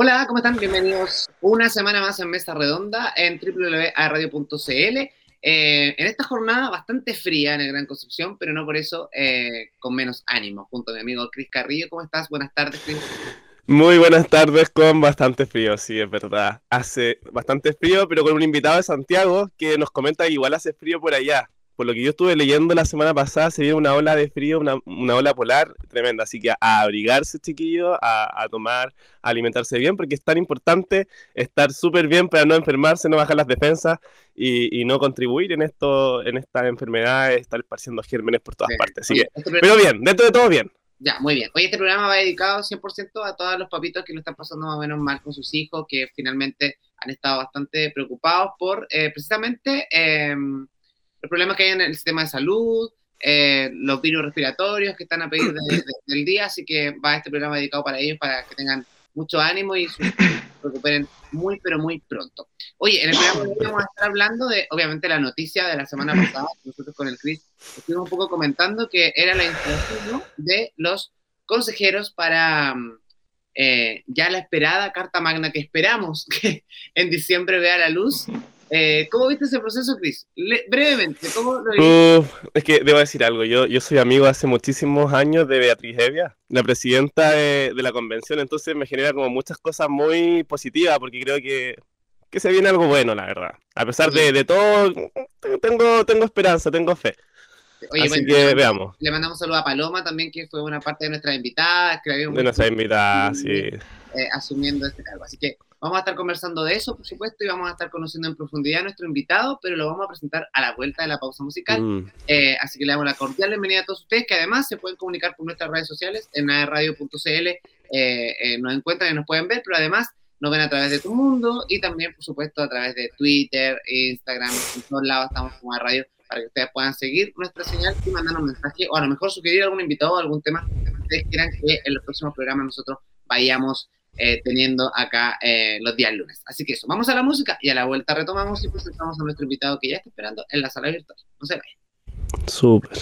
Hola, ¿cómo están? Bienvenidos una semana más en Mesa Redonda en www.radio.cl. Eh, en esta jornada bastante fría en el Gran Concepción, pero no por eso eh, con menos ánimo, junto a mi amigo Cris Carrillo. ¿Cómo estás? Buenas tardes, Cris. Muy buenas tardes con bastante frío, sí, es verdad. Hace bastante frío, pero con un invitado de Santiago que nos comenta que igual hace frío por allá por lo que yo estuve leyendo la semana pasada, se viene una ola de frío, una, ola polar tremenda. Así que a abrigarse, chiquillos, a, tomar, a alimentarse bien, porque es tan importante estar súper bien para no enfermarse, no bajar las defensas y, no contribuir en esto, en esta enfermedad, estar esparciendo gérmenes por todas partes. Así que, este pero bien, dentro de todo bien. Ya, muy bien. Hoy este programa va dedicado 100% a todos los papitos que lo están pasando más o menos mal con sus hijos, que finalmente han estado bastante preocupados por eh, precisamente... Eh, los problemas que hay en el sistema de salud, eh, los virus respiratorios que están a pedir del día, así que va este programa dedicado para ellos, para que tengan mucho ánimo y se recuperen muy, pero muy pronto. Oye, en el programa de hoy vamos a estar hablando de, obviamente, la noticia de la semana pasada, nosotros con el Cris estuvimos un poco comentando que era la instalación de los consejeros para eh, ya la esperada Carta Magna que esperamos que en diciembre vea la luz eh, ¿Cómo viste ese proceso, Cris? brevemente, ¿cómo lo viste? es que debo decir algo, yo, yo soy amigo hace muchísimos años de Beatriz Evia, la presidenta de, la convención, entonces me genera como muchas cosas muy positivas, porque creo que, que se viene algo bueno, la verdad. A pesar de, de, todo, tengo, tengo esperanza, tengo fe. Oye, Así que veamos. Le mandamos un saludo a Paloma también, que fue una parte de nuestra invitada. Que de nuestra invitada, sí. Eh, asumiendo este cargo. Así que Vamos a estar conversando de eso, por supuesto, y vamos a estar conociendo en profundidad a nuestro invitado, pero lo vamos a presentar a la vuelta de la pausa musical. Mm. Eh, así que le damos la cordial bienvenida a todos ustedes, que además se pueden comunicar por nuestras redes sociales, en radio.cl, eh, eh, nos encuentran y nos pueden ver, pero además nos ven a través de tu mundo y también, por supuesto, a través de Twitter, Instagram, en todos lados estamos como a radio para que ustedes puedan seguir nuestra señal y mandar un mensaje o a lo mejor sugerir algún invitado o algún tema que ustedes quieran que en los próximos programas nosotros vayamos eh, teniendo acá eh, los días lunes. Así que eso, vamos a la música y a la vuelta retomamos y presentamos a nuestro invitado que ya está esperando en la sala virtual. No se vayan. Súper.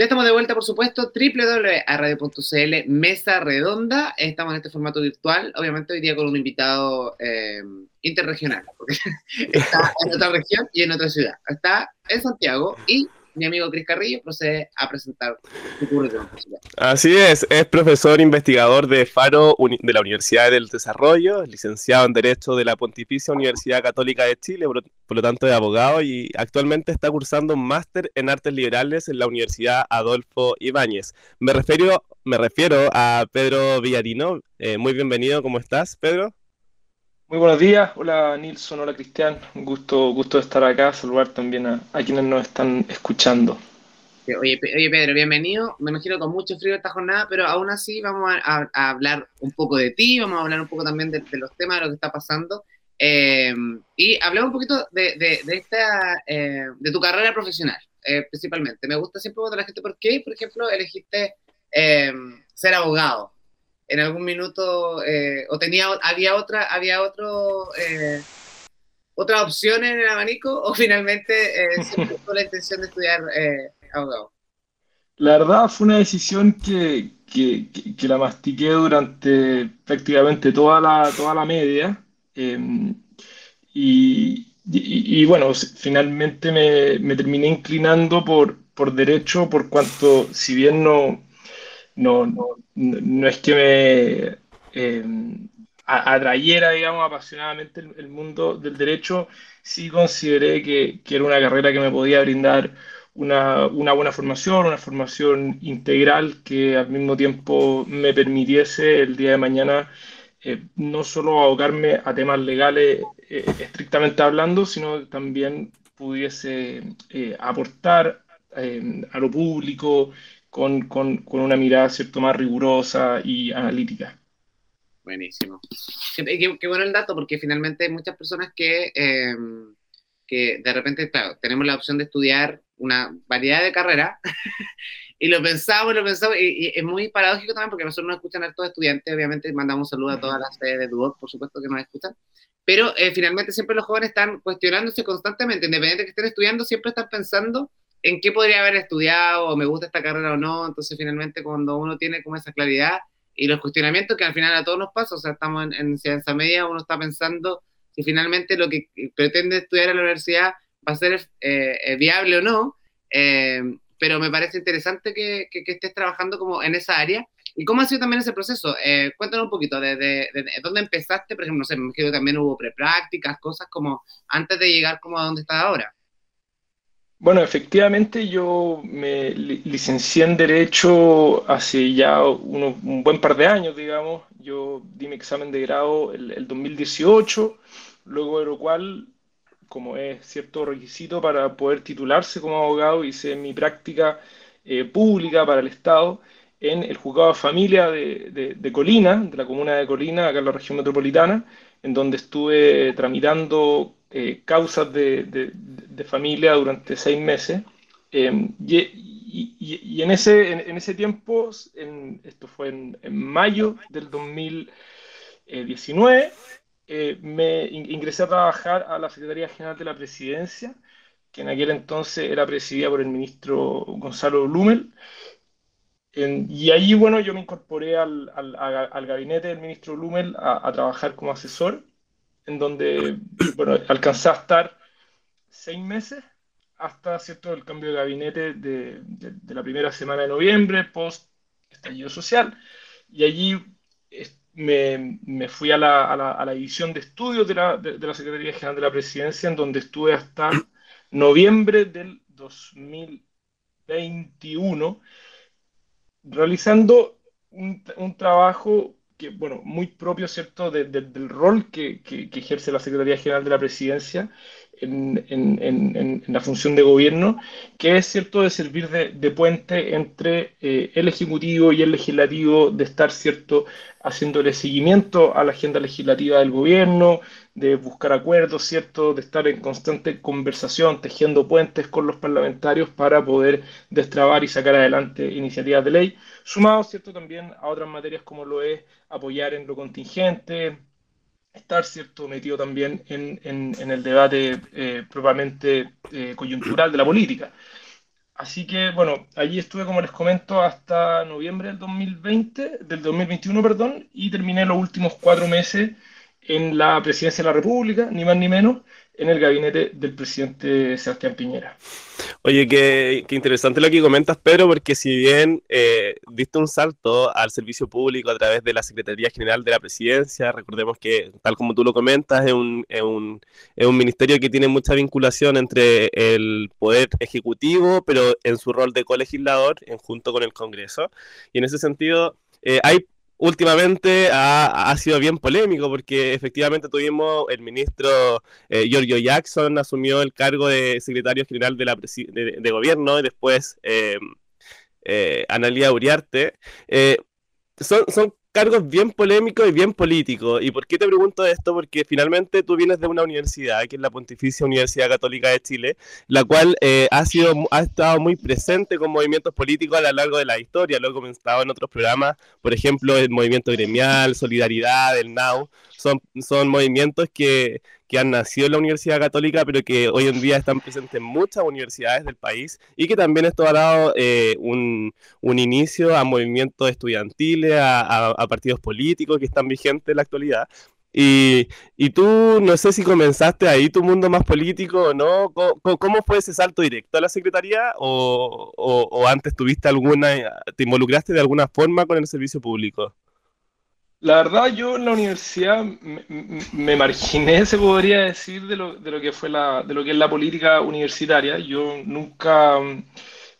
Ya estamos de vuelta, por supuesto, www.radio.cl, mesa redonda. Estamos en este formato virtual, obviamente hoy día con un invitado eh, interregional, porque está en otra región y en otra ciudad. Está en Santiago y mi amigo Cris Carrillo procede a presentar su currículum. Así es, es profesor investigador de Faro de la Universidad del Desarrollo, licenciado en Derecho de la Pontificia Universidad Católica de Chile, por, lo tanto es abogado y actualmente está cursando un máster en Artes Liberales en la Universidad Adolfo Ibáñez. Me refiero, me refiero a Pedro Villarino. Eh, muy bienvenido, ¿cómo estás, Pedro? Muy buenos días, hola Nilson, hola Cristian, un gusto, gusto de estar acá, saludar también a, quienes nos están escuchando. Oye, oye, Pedro, bienvenido, me imagino con mucho frío esta jornada, pero aún así vamos a, hablar un poco de ti, vamos a hablar un poco también de, los temas, de lo que está pasando, eh, y hablemos un poquito de, de, esta, eh, de tu carrera profesional, eh, principalmente. Me gusta siempre preguntar a la gente por qué, por ejemplo, elegiste ser abogado en algún minuto eh, o tenía había otra había otro eh, otra opción en el abanico o finalmente eh, siempre tuvo la intención de estudiar abogado. La verdad fue una decisión que, que, que, la mastiqué durante prácticamente toda la toda la media em, y, y, bueno finalmente me, me terminé inclinando por por derecho por cuanto si bien no no, no, no es que me eh, atrayera, digamos, apasionadamente el, mundo del derecho, sí consideré que, era una carrera que me podía brindar una, buena formación, una formación integral que al mismo tiempo me permitiese el día de mañana eh, no solo abocarme a temas legales eh, estrictamente hablando, sino también pudiese aportar a lo público, con, con, con una mirada cierto más rigurosa y analítica. Buenísimo. Qué, qué, bueno el dato, porque finalmente hay muchas personas que, em, que de repente, claro, tenemos la opción de estudiar una variedad de carreras y lo pensamos, lo pensamos, y, es muy paradójico también porque nosotros nos escuchan a estos estudiantes, obviamente mandamos un saludo a todas las sedes de Duoc, por supuesto que nos escuchan, pero eh, finalmente siempre los jóvenes están cuestionándose constantemente, independientemente de que estén estudiando, siempre están pensando en qué podría haber estudiado, o me gusta esta carrera o no. Entonces, finalmente, cuando uno tiene como esa claridad y los cuestionamientos que al final a todos nos pasa, o sea, estamos en, en ciencia media, uno está pensando si finalmente lo que pretende estudiar en la universidad va a ser eh, eh, viable o no. Eh, pero me parece interesante que, que, estés trabajando como en esa área. ¿Y cómo ha sido también ese proceso? cuéntanos un poquito, de, de, dónde empezaste? Por ejemplo, no sé, me imagino que también hubo preprácticas, cosas como antes de llegar como a donde estás ahora. Bueno, efectivamente yo me licencié en Derecho hace ya un buen par de años, digamos. Yo di mi examen de grado el, 2018, luego de lo cual, como es cierto requisito para poder titularse como abogado, hice mi práctica eh, pública para el Estado en el Juzgado de Familia de, de, Colina, de la comuna de Colina, acá en la región metropolitana, en donde estuve tramitando eh, causas de, de, familia durante seis meses. Em, y, y, en, ese, en, ese tiempo, esto fue en, mayo del 2019, eh, me ingresé a trabajar a la Secretaría General de la Presidencia, que en aquel entonces era presidida por el ministro Gonzalo Blumel. y ahí, bueno, yo me incorporé al, al, al gabinete del ministro Blumel a, trabajar como asesor en donde bueno, a estar seis meses hasta cierto el cambio de gabinete de, de, la primera semana de noviembre, post estallido social, y allí me, me fui a la, a, la, a la, división de estudios de la, de, la Secretaría General de la Presidencia, en donde estuve hasta noviembre del 2021, realizando un, un trabajo que, bueno, muy propio, ¿cierto?, del rol que, que, ejerce la Secretaría General de la Presidencia en, en, en, la función de gobierno, que es, ¿cierto?, de servir de, de puente entre eh, el Ejecutivo y el Legislativo, de estar, ¿cierto?, haciéndole seguimiento a la agenda legislativa del gobierno, de buscar acuerdos, ¿cierto?, de estar en constante conversación, tejiendo puentes con los parlamentarios para poder destrabar y sacar adelante iniciativas de ley, sumado, ¿cierto?, también a otras materias como lo es apoyar en lo contingente, estar, ¿cierto?, metido también en, en, el debate eh, propiamente eh, coyuntural de la política. así que, bueno, allí estuve, como les comento, hasta noviembre del 2020, del 2021, perdón, y terminé los últimos cuatro meses en la presidencia de la República, ni más ni menos, en el gabinete del presidente Sebastián Piñera. Oye, qué, interesante lo que comentas, Pedro, porque si bien eh, diste un salto al servicio público a través de la Secretaría General de la Presidencia, recordemos que, tal como tú lo comentas, es un, es un, es un ministerio que tiene mucha vinculación entre el poder ejecutivo, pero en su rol de colegislador, en, junto con el Congreso. Y en ese sentido, eh, hay últimamente ha, sido bien polémico porque efectivamente tuvimos el ministro eh, Giorgio Jackson asumió el cargo de secretario general de, la de, gobierno y después eh, eh, Analia Uriarte. Eh, son, son cargos bien polémicos y bien políticos. ¿Y por qué te pregunto esto? Porque finalmente tú vienes de una universidad, que es la Pontificia Universidad Católica de Chile, la cual eh, ha, sido, ha estado muy presente con movimientos políticos a lo largo de la historia. Lo he comentado en otros programas, por ejemplo, el movimiento gremial, Solidaridad, el NAU. Son, son movimientos que, que han nacido en la Universidad Católica, pero que hoy en día están presentes en muchas universidades del país y que también esto ha dado eh, un, un, inicio a movimientos estudiantiles, a, partidos políticos que están vigentes en la actualidad. Y, y, tú, no sé si comenzaste ahí tu mundo más político o no, ¿Cómo, ¿cómo, fue ese salto directo a la Secretaría o, o, o antes tuviste alguna, te involucraste de alguna forma con el servicio público? La verdad, yo en la universidad me, marginé, se podría decir, de lo, de lo, que fue la, de lo que es la política universitaria. Yo nunca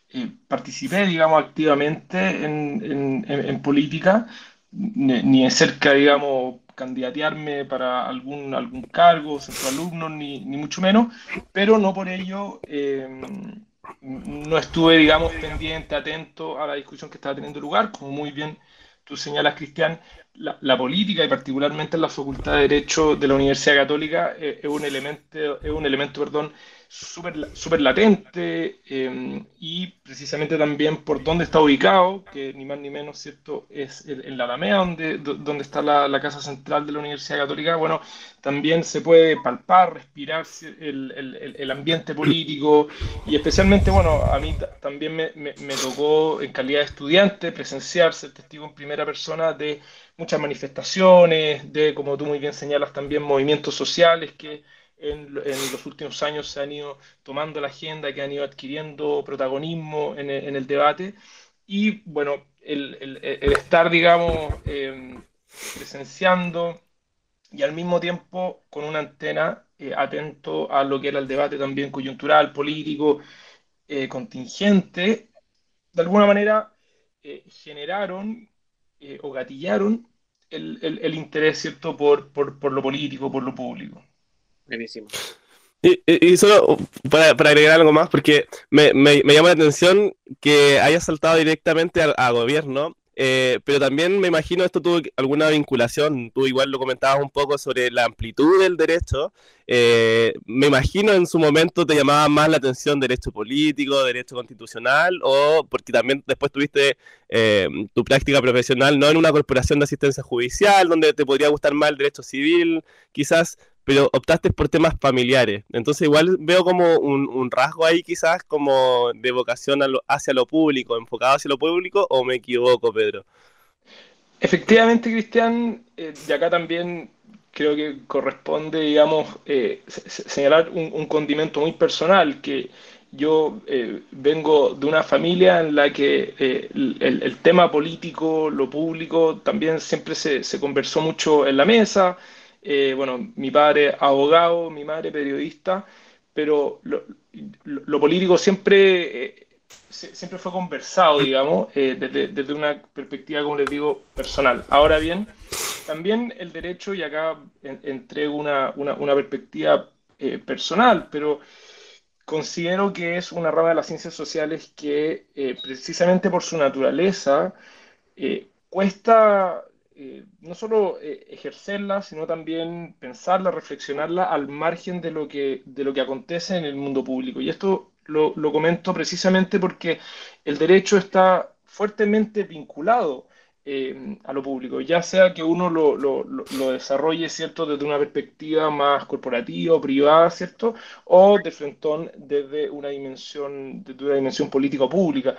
eh, participé, digamos, activamente en, en, política, ni, ni, cerca, digamos, candidatearme para algún, algún cargo, centro alumno, ni, ni mucho menos, pero no por ello eh, no estuve, digamos, pendiente, atento a la discusión que estaba teniendo lugar, como muy bien tú señalas, Cristian, la, política y particularmente en la Facultad de Derecho de la Universidad Católica eh, es un elemento, es un elemento perdón, súper super latente em, y precisamente también por dónde está ubicado, que ni más ni menos, ¿cierto? Es en la Alameda, donde, donde está la, la, Casa Central de la Universidad Católica. Bueno, también se puede palpar, respirar el, el, el ambiente político y especialmente, bueno, a mí también me, me, me tocó en calidad de estudiante presenciar, ser testigo en primera persona de muchas manifestaciones, de, como tú muy bien señalas, también movimientos sociales que en, los últimos años se han ido tomando la agenda, que han ido adquiriendo protagonismo en el, debate. Y bueno, el, estar, digamos, em, presenciando y al mismo tiempo con una antena eh, atento a lo que era el debate también coyuntural, político, eh, contingente, de alguna manera eh, generaron o gatillaron el, interés, ¿cierto?, por lo político, por lo público. Buenísimo. Y, solo para, agregar algo más, porque me, llama la atención que haya saltado directamente al gobierno, eh, pero también me imagino esto tuvo alguna vinculación, tú igual lo comentabas un poco sobre la amplitud del derecho, eh, me imagino en su momento te llamaba más la atención derecho político, derecho constitucional, o porque también después tuviste eh, tu práctica profesional no en una corporación de asistencia judicial, donde te podría gustar más el derecho civil, quizás pero optaste por temas familiares. Entonces igual veo como un, rasgo ahí quizás como de vocación hacia lo público, enfocado hacia lo público, o me equivoco, Pedro. Efectivamente, Cristian, eh, de acá también creo que corresponde, digamos, eh, señalar un, condimento muy personal, que yo eh, vengo de una familia en la que el, tema político, lo público, también siempre se, se conversó mucho en la mesa, eh, bueno, mi padre abogado, mi madre periodista, pero lo, político siempre, eh, siempre fue conversado, digamos, eh, desde, una perspectiva, como les digo, personal. Ahora bien, también el derecho, y acá entrego una, una, perspectiva personal, pero considero que es una rama de las ciencias sociales que precisamente por su naturaleza cuesta eh, no solo eh, ejercerla, sino también pensarla, reflexionarla al margen de lo que, de lo que acontece en el mundo público. Y esto lo, lo comento precisamente porque el derecho está fuertemente vinculado eh, a lo público, ya sea que uno lo, lo, lo, desarrolle, ¿cierto?, desde una perspectiva más corporativa o privada, ¿cierto?, o de frentón desde una dimensión, desde una dimensión política o pública.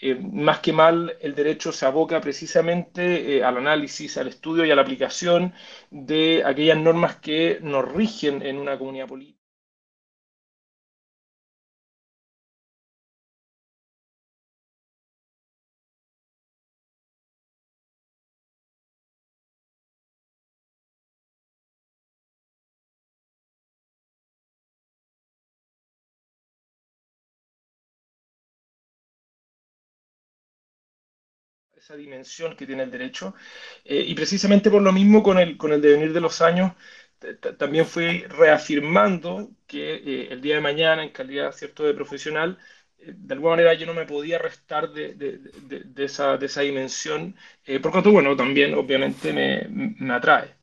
Eh, más que mal, el derecho se aboca precisamente eh, al análisis, al estudio y a la aplicación de aquellas normas que nos rigen en una comunidad política. Esa dimensión que tiene el derecho. Eh, y precisamente por lo mismo, con el, con el devenir de los años, también fui reafirmando que eh, el día de mañana, en calidad cierto de profesional, eh, de alguna manera yo no me podía restar de, de, de, esa, de esa dimensión, por lo bueno, también obviamente me, me atrae.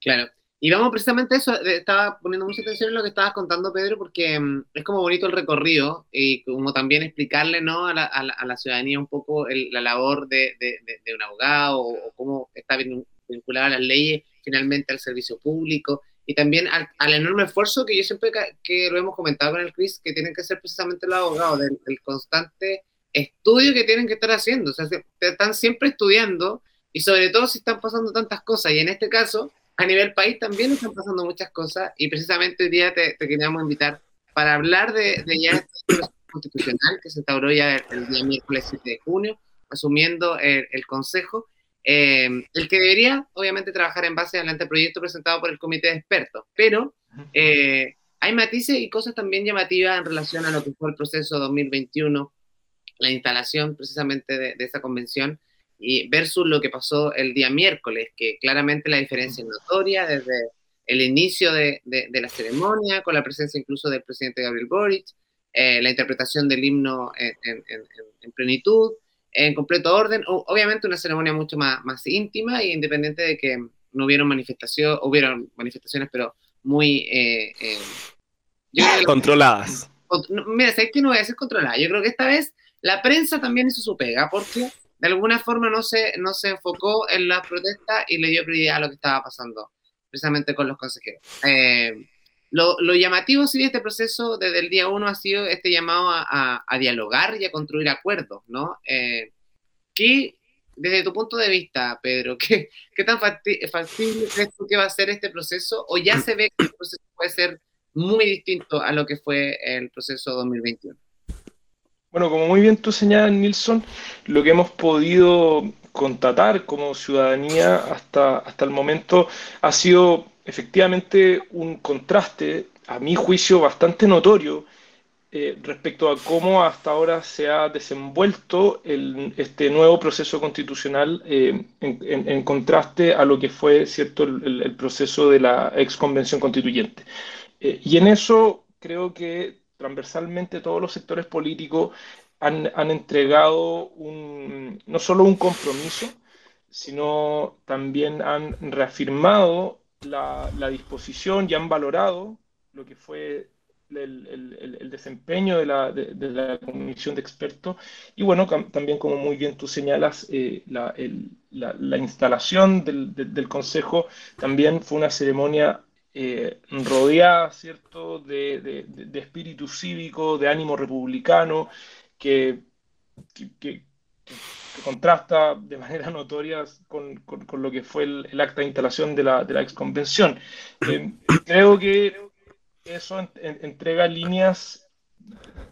Claro. Y vamos precisamente a eso, estaba poniendo mucha atención en lo que estabas contando, Pedro, porque mm, es como bonito el recorrido y como también explicarle ¿no? a, la, a, la, ciudadanía un poco la labor de, de, de, un abogado o, cómo está vinculada las leyes finalmente al servicio público y también al, al, enorme esfuerzo que yo siempre que lo hemos comentado con el Chris, que tienen que hacer precisamente los abogados, del, constante estudio que tienen que estar haciendo, o sea, están siempre estudiando y sobre todo si están pasando tantas cosas y en este caso a nivel país también están pasando muchas cosas y precisamente hoy día te, queríamos invitar para hablar de, ya este constitucional que se instauró ya el, día miércoles 7 de junio, asumiendo el, Consejo, eh, el que debería obviamente trabajar en base al anteproyecto presentado por el Comité de Expertos, pero eh, hay matices y cosas también llamativas en relación a lo que fue el proceso 2021, la instalación precisamente de, de esa convención y versus lo que pasó el día miércoles, que claramente la diferencia es notoria desde el inicio de, de, la ceremonia, con la presencia incluso del presidente Gabriel Boric, eh, la interpretación del himno en, en, en, plenitud, en completo orden, obviamente una ceremonia mucho más, más íntima e independiente de que no hubieron manifestaciones, hubieron manifestaciones, pero muy... Eh, eh, controladas. mira, sé que no voy a controlada. Yo creo que esta vez la prensa también hizo su pega, porque de alguna forma no se, no se enfocó en las protestas y le dio prioridad a lo que estaba pasando, precisamente con los consejeros. Eh, lo, lo, llamativo sí de este proceso desde el día uno ha sido este llamado a, a, dialogar y a construir acuerdos, ¿no? Eh, ¿qué, desde tu punto de vista, Pedro, qué, qué tan factible crees tú que va a ser este proceso? ¿O ya se ve que el proceso puede ser muy distinto a lo que fue el proceso 2021? Bueno, como muy bien tú señalas, Nilsson, lo que hemos podido constatar como ciudadanía hasta, hasta el momento ha sido efectivamente un contraste, a mi juicio, bastante notorio eh, respecto a cómo hasta ahora se ha desenvuelto el, este nuevo proceso constitucional eh, en, contraste a lo que fue cierto el, proceso de la ex convención constituyente. Eh, y en eso creo que transversalmente todos los sectores políticos han, entregado no solo un compromiso, sino también han reafirmado la, disposición y han valorado lo que fue el, desempeño de la, comisión de expertos. Y bueno, también como muy bien tú señalas, eh, la, la, instalación del, del, Consejo también fue una ceremonia eh, rodeada, ¿cierto?, de, espíritu cívico, de ánimo republicano, que, que, contrasta de manera notoria con, con, lo que fue el, acta de instalación de la, de la exconvención. Eh, creo que eso entrega líneas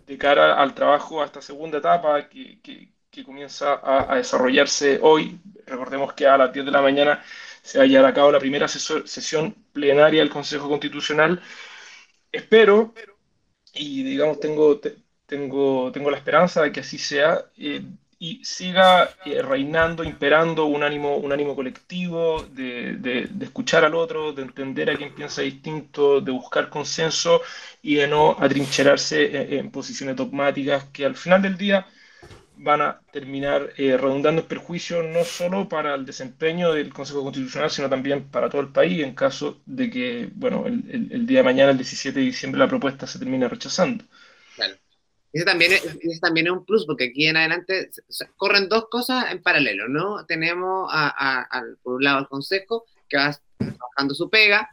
de cara al trabajo a esta segunda etapa que, que, comienza a, a, desarrollarse hoy. Recordemos que a las 10 de la mañana se va a llevar a cabo la primera sesión plenaria del Consejo Constitucional. Espero, y digamos, tengo, tengo, tengo la esperanza de que así sea eh, y siga eh, reinando, imperando un ánimo, un ánimo colectivo, de, de, escuchar al otro, de entender a quien piensa distinto, de buscar consenso y de no atrincherarse en, en posiciones dogmáticas que al final del día van a terminar eh, redundando en perjuicio no solo para el desempeño del Consejo Constitucional, sino también para todo el país en caso de que, bueno, el, el, el día de mañana, el 17 de diciembre, la propuesta se termine rechazando. Claro. ese también, es, también es un plus, porque aquí en adelante corren dos cosas en paralelo, ¿no? Tenemos por un lado al Consejo, que va trabajando su pega,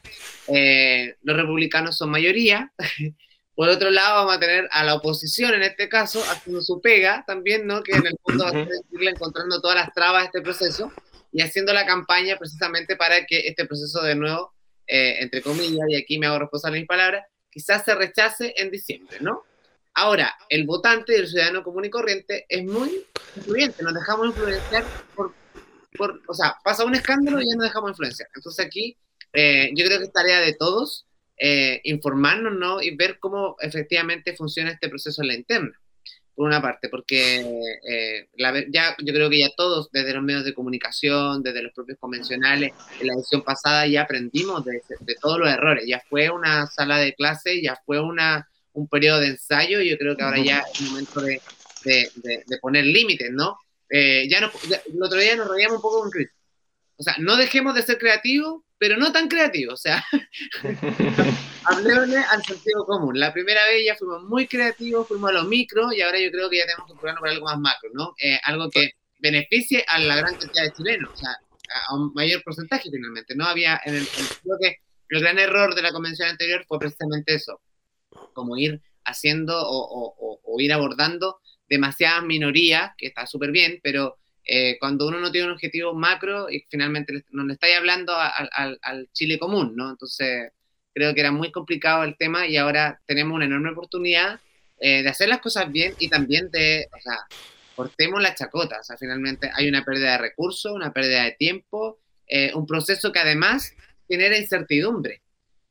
eh, los republicanos son mayoría, por otro lado vamos a tener a la oposición en este caso haciendo su pega también, ¿no? Que en el fondo va a irle encontrando todas las trabas a este proceso y haciendo la campaña precisamente para que este proceso de nuevo, eh, entre comillas, y aquí me hago responsable de mis palabras, quizás se rechace en diciembre, ¿no? Ahora, el votante y el ciudadano común y corriente es muy influyente, nos dejamos influenciar por, por o sea, pasa un escándalo y ya nos dejamos influenciar. Entonces aquí eh, yo creo que es tarea de todos eh, informarnos ¿no? y ver cómo efectivamente funciona este proceso en la interna, por una parte, porque eh, ya, yo creo que ya todos, desde los medios de comunicación, desde los propios convencionales, en la edición pasada ya aprendimos de, de todos los errores, ya fue una sala de clase, ya fue una un periodo de ensayo y yo creo que ahora ya es el momento de, de, poner límites, ¿no? Eh, ya, no, el otro día nos reíamos un poco con Chris. O sea, no dejemos de ser creativos, pero no tan creativos. O sea, hablemosle al sentido común. La primera vez ya fuimos muy creativos, fuimos a los micro y ahora yo creo que ya tenemos que probarnos por algo más macro, ¿no? Eh, algo que beneficie a la gran cantidad de chilenos, o sea, a un mayor porcentaje finalmente. No había, en el, creo que el gran error de la convención anterior fue precisamente eso, como ir haciendo o, ir abordando demasiadas minorías, que está súper bien, pero eh, cuando uno no tiene un objetivo macro y finalmente no le estáis hablando al, Chile común, ¿no? Entonces, creo que era muy complicado el tema y ahora tenemos una enorme oportunidad eh, de hacer las cosas bien y también de, o sea, cortemos la chacota, o sea, finalmente hay una pérdida de recursos, una pérdida de tiempo, eh, un proceso que además genera incertidumbre.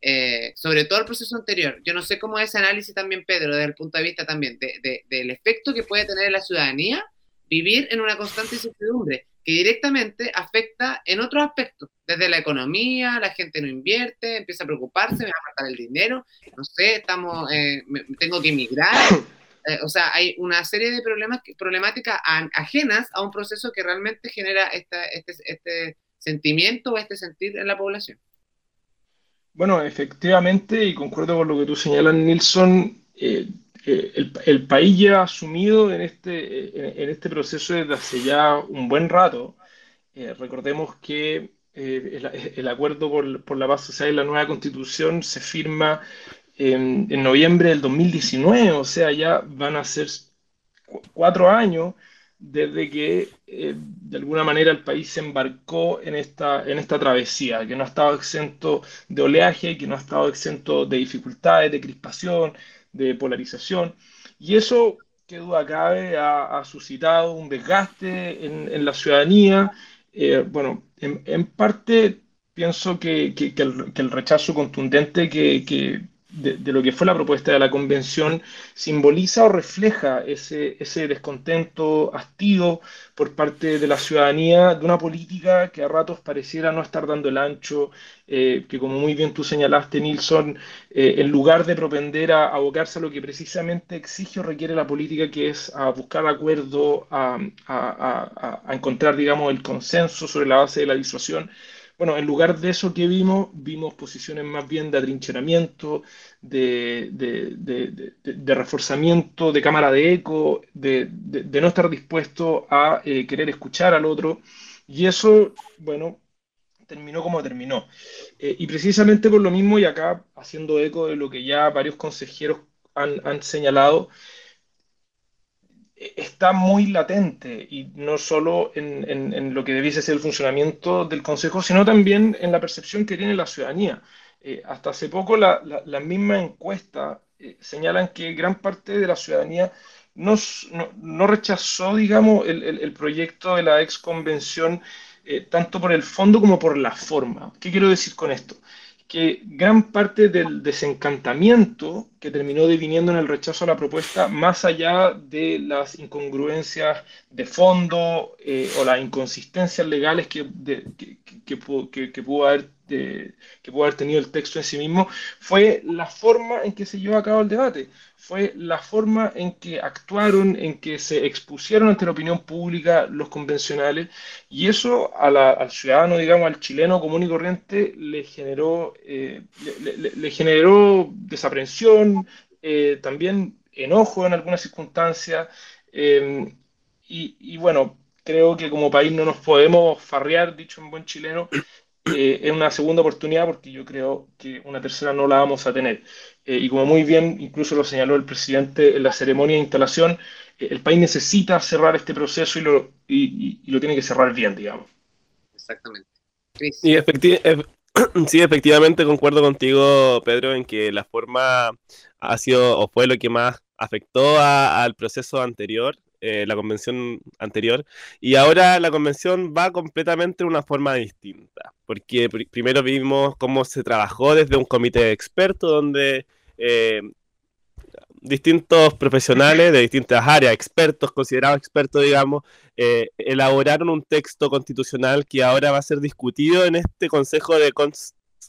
Eh, sobre todo el proceso anterior. Yo no sé cómo es ese análisis también, Pedro, desde el punto de vista también del efecto que puede tener en la ciudadanía vivir en una constante incertidumbre que directamente afecta en otros aspectos, desde la economía, la gente no invierte, empieza a preocuparse, me va a faltar el dinero, no sé, estamos, eh, tengo que emigrar, eh, o sea, hay una serie de problemas, problemáticas ajenas a un proceso que realmente genera este, este sentimiento o este sentir en la población. Bueno, efectivamente, y concuerdo con lo que tú señalas, Nilsson, eh, eh, el, país ya ha asumido en este, eh, en, este proceso desde hace ya un buen rato. recordemos que el, acuerdo por, la paz social y la nueva constitución se firma en, noviembre del 2019, o sea, ya van a ser cuatro años desde que eh, de alguna manera el país se embarcó en esta, en esta travesía, que no ha estado exento de oleaje, que no ha estado exento de dificultades, de crispación, de polarización. Y eso, qué duda cabe, ha, suscitado un desgaste en, la ciudadanía. Eh, bueno, en, parte pienso que, que, el, rechazo contundente que, de, lo que fue la propuesta de la convención simboliza o refleja ese, ese descontento, hastío por parte de la ciudadanía de una política que a ratos pareciera no estar dando el ancho, eh, que como muy bien tú señalaste, Nilsson, eh, en lugar de propender a, abocarse a lo que precisamente exige o requiere la política, que es a buscar acuerdo, a, a, a encontrar, digamos, el consenso sobre la base de la disuasión, bueno, en lugar de eso que vimos, vimos posiciones más bien de atrincheramiento, de, de, reforzamiento, de cámara de eco, de, no estar dispuesto a eh, querer escuchar al otro. Y eso, bueno, terminó como terminó. Eh, y precisamente por lo mismo, y acá haciendo eco de lo que ya varios consejeros han, han señalado, está muy latente y no solo en, lo que debiese ser el funcionamiento del Consejo, sino también en la percepción que tiene la ciudadanía. Eh, hasta hace poco las la, la mismas encuestas eh, señalan que gran parte de la ciudadanía no, no, rechazó, digamos, el, proyecto de la ex convención eh, tanto por el fondo como por la forma. ¿Qué quiero decir con esto? Que gran parte del desencantamiento que terminó deviniendo en el rechazo a la propuesta, más allá de las incongruencias de fondo eh, o las inconsistencias legales que, que, que, que, pudo haber, que pudo haber tenido el texto en sí mismo, fue la forma en que se llevó a cabo el debate fue la forma en que actuaron, en que se expusieron ante la opinión pública los convencionales, y eso al ciudadano, digamos, al chileno común y corriente, le generó, eh, le, generó desaprensión, eh, también enojo en algunas circunstancias. Eh, y, bueno, creo que como país no nos podemos farrear, dicho en buen chileno, eh, en una segunda oportunidad porque yo creo que una tercera no la vamos a tener. Eh, y como muy bien incluso lo señaló el presidente en la ceremonia de instalación, eh, el país necesita cerrar este proceso y lo, y, lo tiene que cerrar bien, digamos. Exactamente. Y sí, efectivamente concuerdo contigo, Pedro, en que la forma ha sido o fue lo que más afectó al proceso anterior eh, la convención anterior, y ahora la convención va completamente de una forma distinta, porque primero vimos cómo se trabajó desde un comité de expertos donde eh, distintos profesionales de distintas áreas, expertos, considerados expertos, digamos, eh, elaboraron un texto constitucional que ahora va a ser discutido en este Consejo de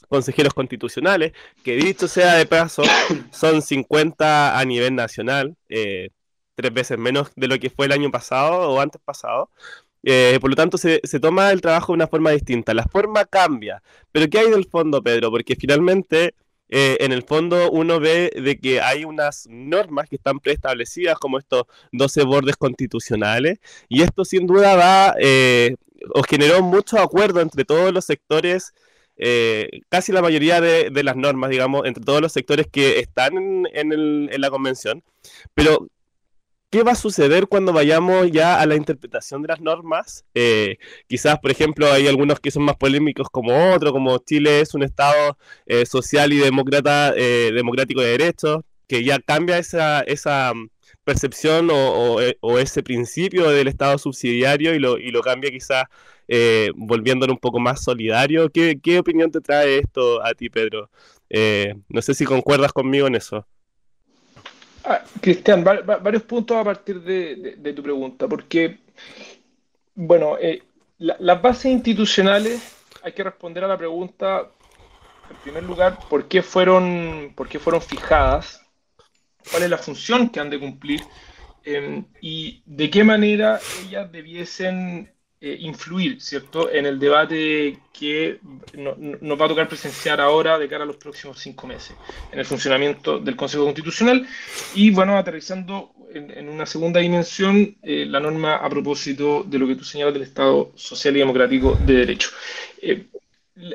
Consejeros Constitucionales, que dicho sea de paso, son 50 a nivel nacional, tres veces menos de lo que fue el año pasado o antes pasado. Eh, por lo tanto, se, toma el trabajo de una forma distinta. La forma cambia. Pero ¿qué hay del fondo, Pedro? Porque finalmente, eh, en el fondo, uno ve de que hay unas normas que están preestablecidas, como estos 12 bordes constitucionales, y esto sin duda va eh, o generó mucho acuerdo entre todos los sectores. casi la mayoría de, las normas, digamos, entre todos los sectores que están en, en la convención. Pero ¿Qué va a suceder cuando vayamos ya a la interpretación de las normas? Eh, quizás, por ejemplo, hay algunos que son más polémicos como otros, como Chile es un Estado eh, social y demócrata, eh, democrático de derechos, que ya cambia esa, esa mm, percepción o, ese principio del Estado subsidiario y lo, y lo cambia quizás volviéndolo un poco más solidario. ¿Qué, ¿Qué, opinión te trae esto a ti, Pedro? no sé si concuerdas conmigo en eso. Ah, Cristian, varios puntos a partir de, tu pregunta, porque, bueno, eh, las bases institucionales, hay que responder a la pregunta, en primer lugar, ¿por qué fueron, por qué fueron fijadas? ¿Cuál es la función que han de cumplir? Eh, y de qué manera ellas debiesen eh, influir, ¿cierto?, en el debate que nos va a tocar presenciar ahora de cara a los próximos cinco meses, en el funcionamiento del Consejo Constitucional. Y bueno, aterrizando en, una segunda dimensión, eh, la norma a propósito de lo que tú señalas del Estado Social y Democrático de Derecho. Eh,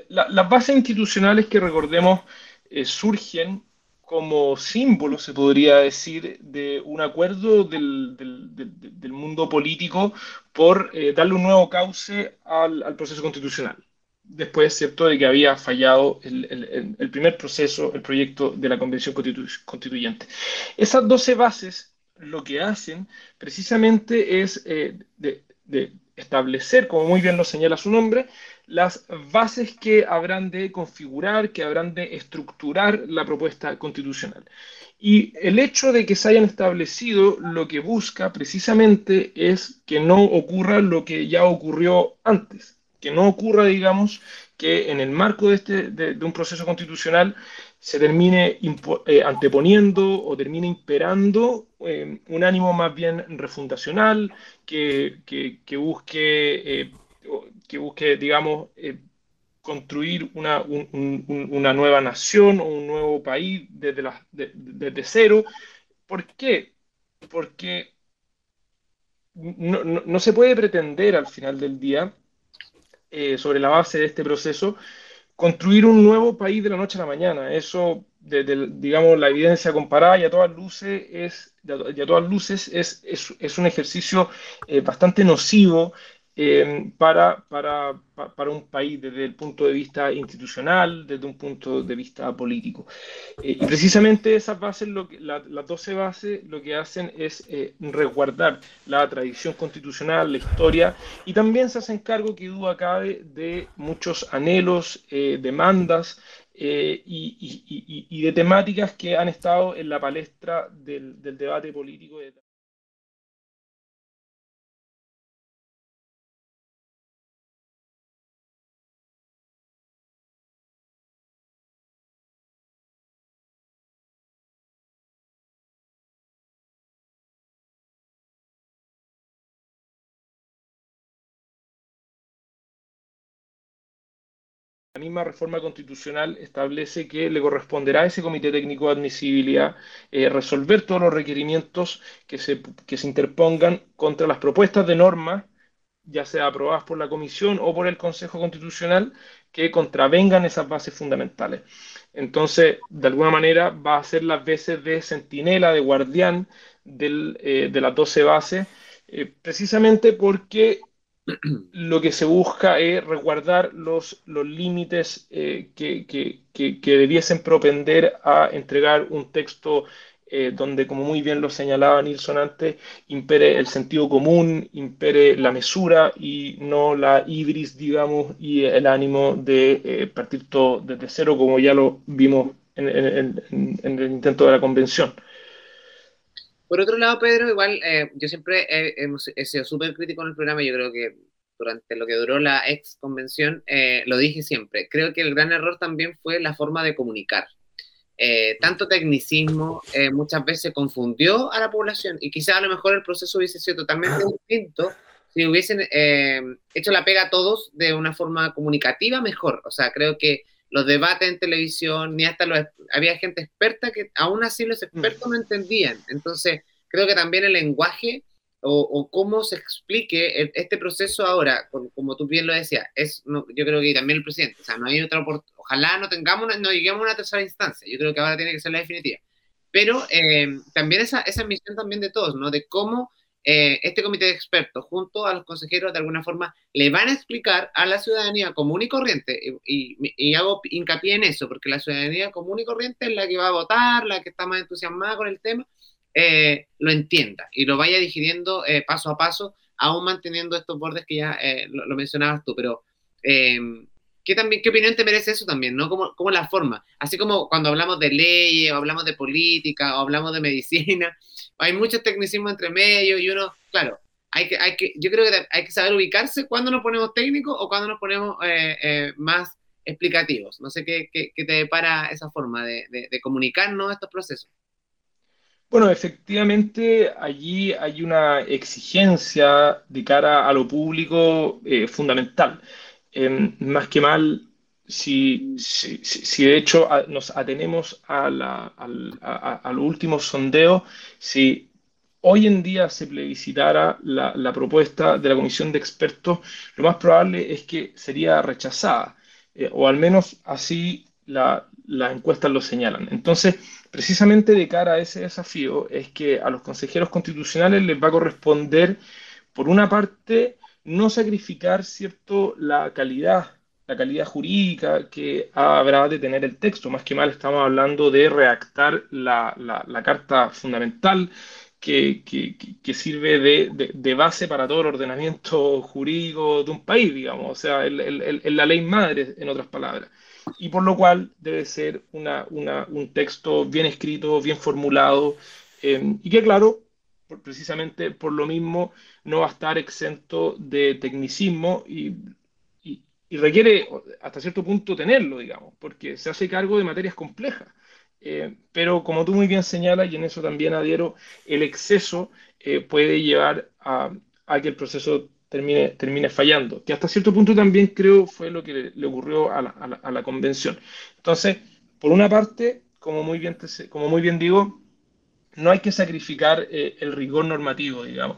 las bases institucionales que recordemos surgen como símbolo, se podría decir, de un acuerdo del, del, mundo político por eh, darle un nuevo cauce al, proceso constitucional. Después, cierto, de que había fallado el, el, primer proceso, el proyecto de la Convención Constituyente. Esas 12 bases lo que hacen precisamente es eh, de establecer, como muy bien lo señala su nombre, las bases que habrán de configurar, que habrán de estructurar la propuesta constitucional. Y el hecho de que se hayan establecido lo que busca precisamente es que no ocurra lo que ya ocurrió antes, que no ocurra, digamos, que en el marco de, este, de, un proceso constitucional se termine eh, anteponiendo o termine imperando eh, un ánimo más bien refundacional, que, que, busque eh, que busque, digamos, construir una, una, nueva nación o un nuevo país desde, la, desde cero. ¿Por qué? Porque no, no, se puede pretender al final del día, sobre la base de este proceso, construir un nuevo país de la noche a la mañana. Eso, desde, digamos, la evidencia comparada y a todas luces es, y a todas luces es, es, un ejercicio eh, bastante nocivo eh, para, para, para, un país desde el punto de vista institucional, desde un punto de vista político. Eh, y precisamente esas bases, lo que, las 12 bases, lo que hacen es eh, resguardar la tradición constitucional, la historia, y también se hacen cargo, que duda cabe, de muchos anhelos, demandas y, y, y, de temáticas que han estado en la palestra del, del debate político. Misma reforma constitucional establece que le corresponderá a ese comité técnico de admisibilidad eh, resolver todos los requerimientos que se, que se interpongan contra las propuestas de norma, ya sea aprobadas por la Comisión o por el Consejo Constitucional, que contravengan esas bases fundamentales. Entonces, de alguna manera, va a ser las veces de centinela, de guardián eh, de las 12 bases, eh, precisamente porque lo que se busca es resguardar los, los límites eh, que, que, que, debiesen propender a entregar un texto eh, donde, como muy bien lo señalaba Nilsson antes, impere el sentido común, impere la mesura y no la ibris, digamos, y el ánimo de eh, partir todo desde cero, como ya lo vimos en, en, en el intento de la convención. Por otro lado, Pedro, igual eh, yo siempre he, sido súper crítico en el programa, yo creo que durante lo que duró la ex convención, eh, lo dije siempre, creo que el gran error también fue la forma de comunicar. Eh, tanto tecnicismo muchas veces confundió a la población y quizás a lo mejor el proceso hubiese sido totalmente distinto si hubiesen hecho la pega a todos de una forma comunicativa mejor. O sea, creo que los debates en televisión, ni hasta los, había gente experta que aún así los expertos no entendían. Entonces, creo que también el lenguaje o, cómo se explique este proceso ahora, como, tú bien lo decías, es, yo creo que también el presidente, o sea, no hay otra oportunidad, ojalá no tengamos, no lleguemos a una tercera instancia, yo creo que ahora tiene que ser la definitiva. Pero eh, también esa, esa misión también de todos, ¿no? De cómo eh, este comité de expertos, junto a los consejeros, de alguna forma, le van a explicar a la ciudadanía común y corriente, y, hago hincapié en eso, porque la ciudadanía común y corriente es la que va a votar, la que está más entusiasmada con el tema, eh, lo entienda y lo vaya digiriendo eh, paso a paso, aún manteniendo estos bordes que ya lo, mencionabas tú, pero... ¿Qué, también, ¿Qué opinión te merece eso también? ¿no? ¿Cómo, ¿Cómo la forma? Así como cuando hablamos de leyes, o hablamos de política, o hablamos de medicina, hay muchos tecnicismos entre medio y uno, claro, hay que, hay que, yo creo que hay que saber ubicarse cuando nos ponemos técnicos o cuando nos ponemos eh, eh, más explicativos. No sé qué, qué, te depara esa forma de, de, comunicarnos estos procesos. Bueno, efectivamente, allí hay una exigencia de cara a lo público eh, fundamental. Em, más que mal, si, si, de hecho nos atenemos a, la, a, los últimos sondeos, si hoy en día se plebiscitara la, la, propuesta de la comisión de expertos, lo más probable es que sería rechazada, eh, o al menos así las encuestas lo señalan. Entonces, precisamente de cara a ese desafío es que a los consejeros constitucionales les va a corresponder, por una parte, no sacrificar cierto la calidad la calidad jurídica que habrá de tener el texto. Más que mal estamos hablando de redactar la, la, carta fundamental que, que, sirve de, de, base para todo el ordenamiento jurídico de un país, digamos, o sea, el, el, la ley madre, en otras palabras. Y por lo cual debe ser una, una, un texto bien escrito, bien formulado, eh, y que, claro, precisamente por lo mismo no va a estar exento de tecnicismo y y requiere hasta cierto punto tenerlo, digamos, porque se hace cargo de materias complejas. Eh, pero como tú muy bien señalas, y en eso también adhiero, el exceso eh, puede llevar a, que el proceso termine, termine fallando, que hasta cierto punto también creo fue lo que le, ocurrió a la, convención. Entonces, por una parte, como muy bien, como muy bien digo, no hay que sacrificar eh, el rigor normativo, digamos.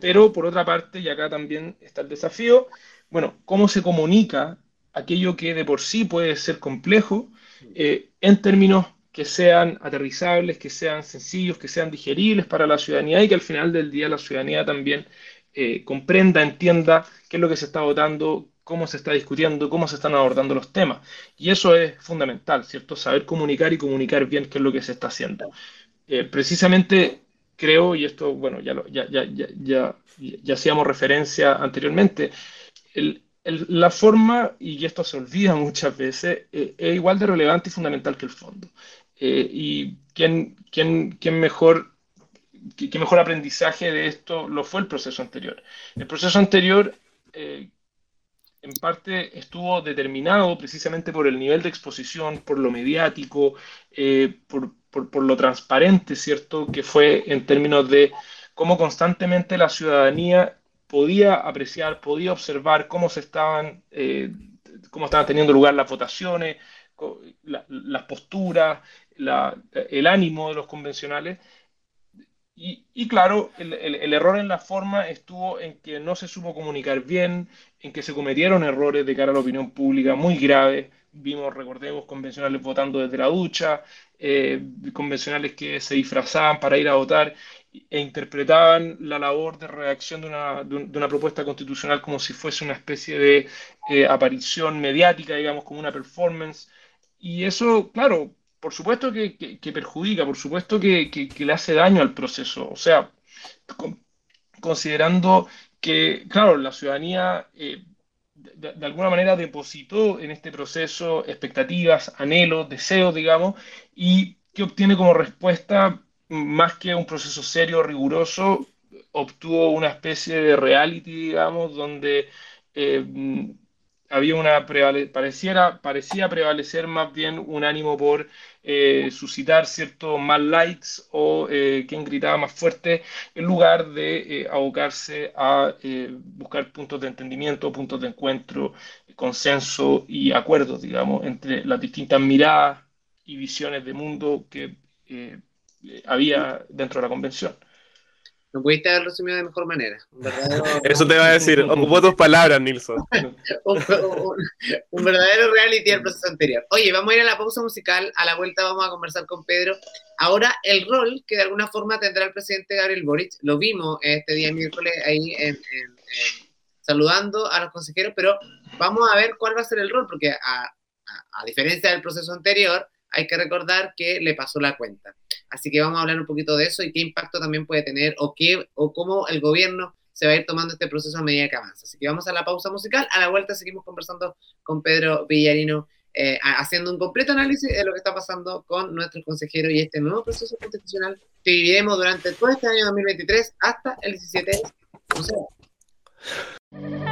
pero por otra parte, y acá también está el desafío, bueno, cómo se comunica aquello que de por sí puede ser complejo eh, en términos que sean aterrizables, que sean sencillos, que sean digeribles para la ciudadanía y que al final del día la ciudadanía también eh, comprenda, entienda qué es lo que se está votando, cómo se está discutiendo, cómo se están abordando los temas. Y eso es fundamental, ¿cierto? Saber comunicar y comunicar bien qué es lo que se está haciendo. Eh, precisamente creo, y esto, bueno, ya, ya, ya, ya, ya hacíamos referencia anteriormente, la forma, y esto se olvida muchas veces, eh, es igual de relevante y fundamental que el fondo. Eh, y quién, quién, quién mejor, qué, mejor aprendizaje de esto lo fue el proceso anterior. El proceso anterior, eh, en parte, estuvo determinado precisamente por el nivel de exposición, por lo mediático, por, por, por lo transparente, ¿cierto?, que fue en términos de cómo constantemente la ciudadanía podía apreciar, podía observar cómo se estaban eh, cómo estaban teniendo lugar las votaciones, las posturas, el ánimo de los convencionales. Y, claro, el, error en la forma estuvo en que no se supo comunicar bien, en que se cometieron errores de cara a la opinión pública muy graves. Vimos, recordemos, convencionales votando desde la ducha, eh, convencionales que se disfrazaban para ir a votar e interpretaban la labor de redacción de una, de una propuesta constitucional como si fuese una especie de eh, aparición mediática, digamos, como una performance. Y eso, claro, por supuesto que, perjudica, por supuesto que, le hace daño al proceso. O sea, considerando que, claro, la ciudadanía eh, de, alguna manera depositó en este proceso expectativas, anhelos, deseos, digamos, y que obtiene como respuesta, más que un proceso serio, riguroso, obtuvo una especie de reality, digamos, donde eh, había una pareciera, parecía prevalecer más bien un ánimo por eh, suscitar ciertos más likes o eh, quien gritaba más fuerte en lugar de eh, abocarse a buscar puntos de entendimiento, puntos de encuentro, consenso y acuerdos, digamos, entre las distintas miradas y visiones de mundo que había dentro de la convención. No pudiste haber resumido de mejor manera. Eso te va a decir, ocupó tus palabras, Nilsson. un, verdadero reality del proceso anterior. Oye, vamos a ir a la pausa musical, a la vuelta vamos a conversar con Pedro. Ahora, el rol que de alguna forma tendrá el presidente Gabriel Boric, lo vimos este día miércoles ahí saludando a los consejeros, pero vamos a ver cuál va a ser el rol, porque a diferencia del proceso anterior, hay que recordar que le pasó la cuenta. Así que vamos a hablar un poquito de eso y qué impacto también puede tener o, qué, o cómo el gobierno se va a ir tomando este proceso a medida que avanza. Así que vamos a la pausa musical. A la vuelta seguimos conversando con Pedro Villarino, eh, haciendo un completo análisis de lo que está pasando con nuestro consejero y este nuevo proceso constitucional que viviremos durante todo este año 2023 hasta el 17 de Hold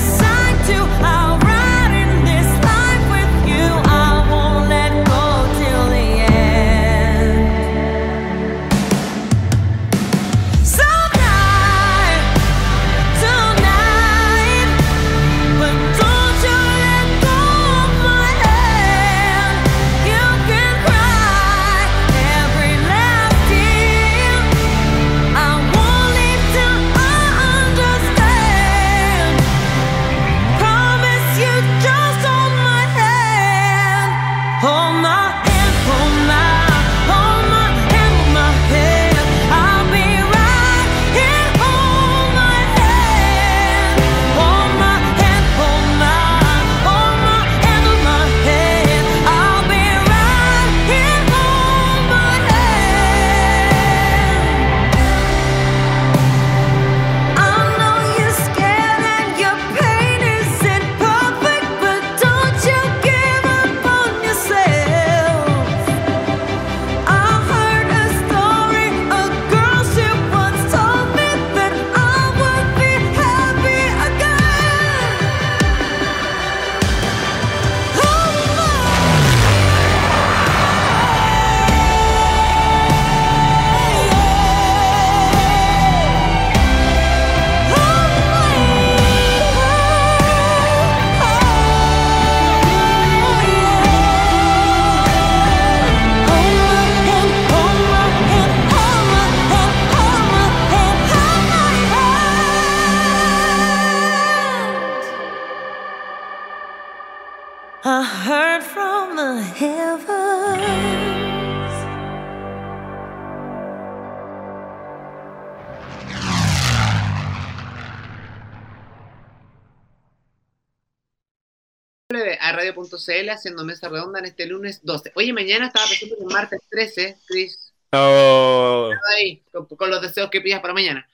sign to radio.cl haciendo mesa redonda en este lunes 12. Oye, mañana estaba pensando es martes 13, Chris. Oh, Ahí, con, con los deseos que pidas para mañana.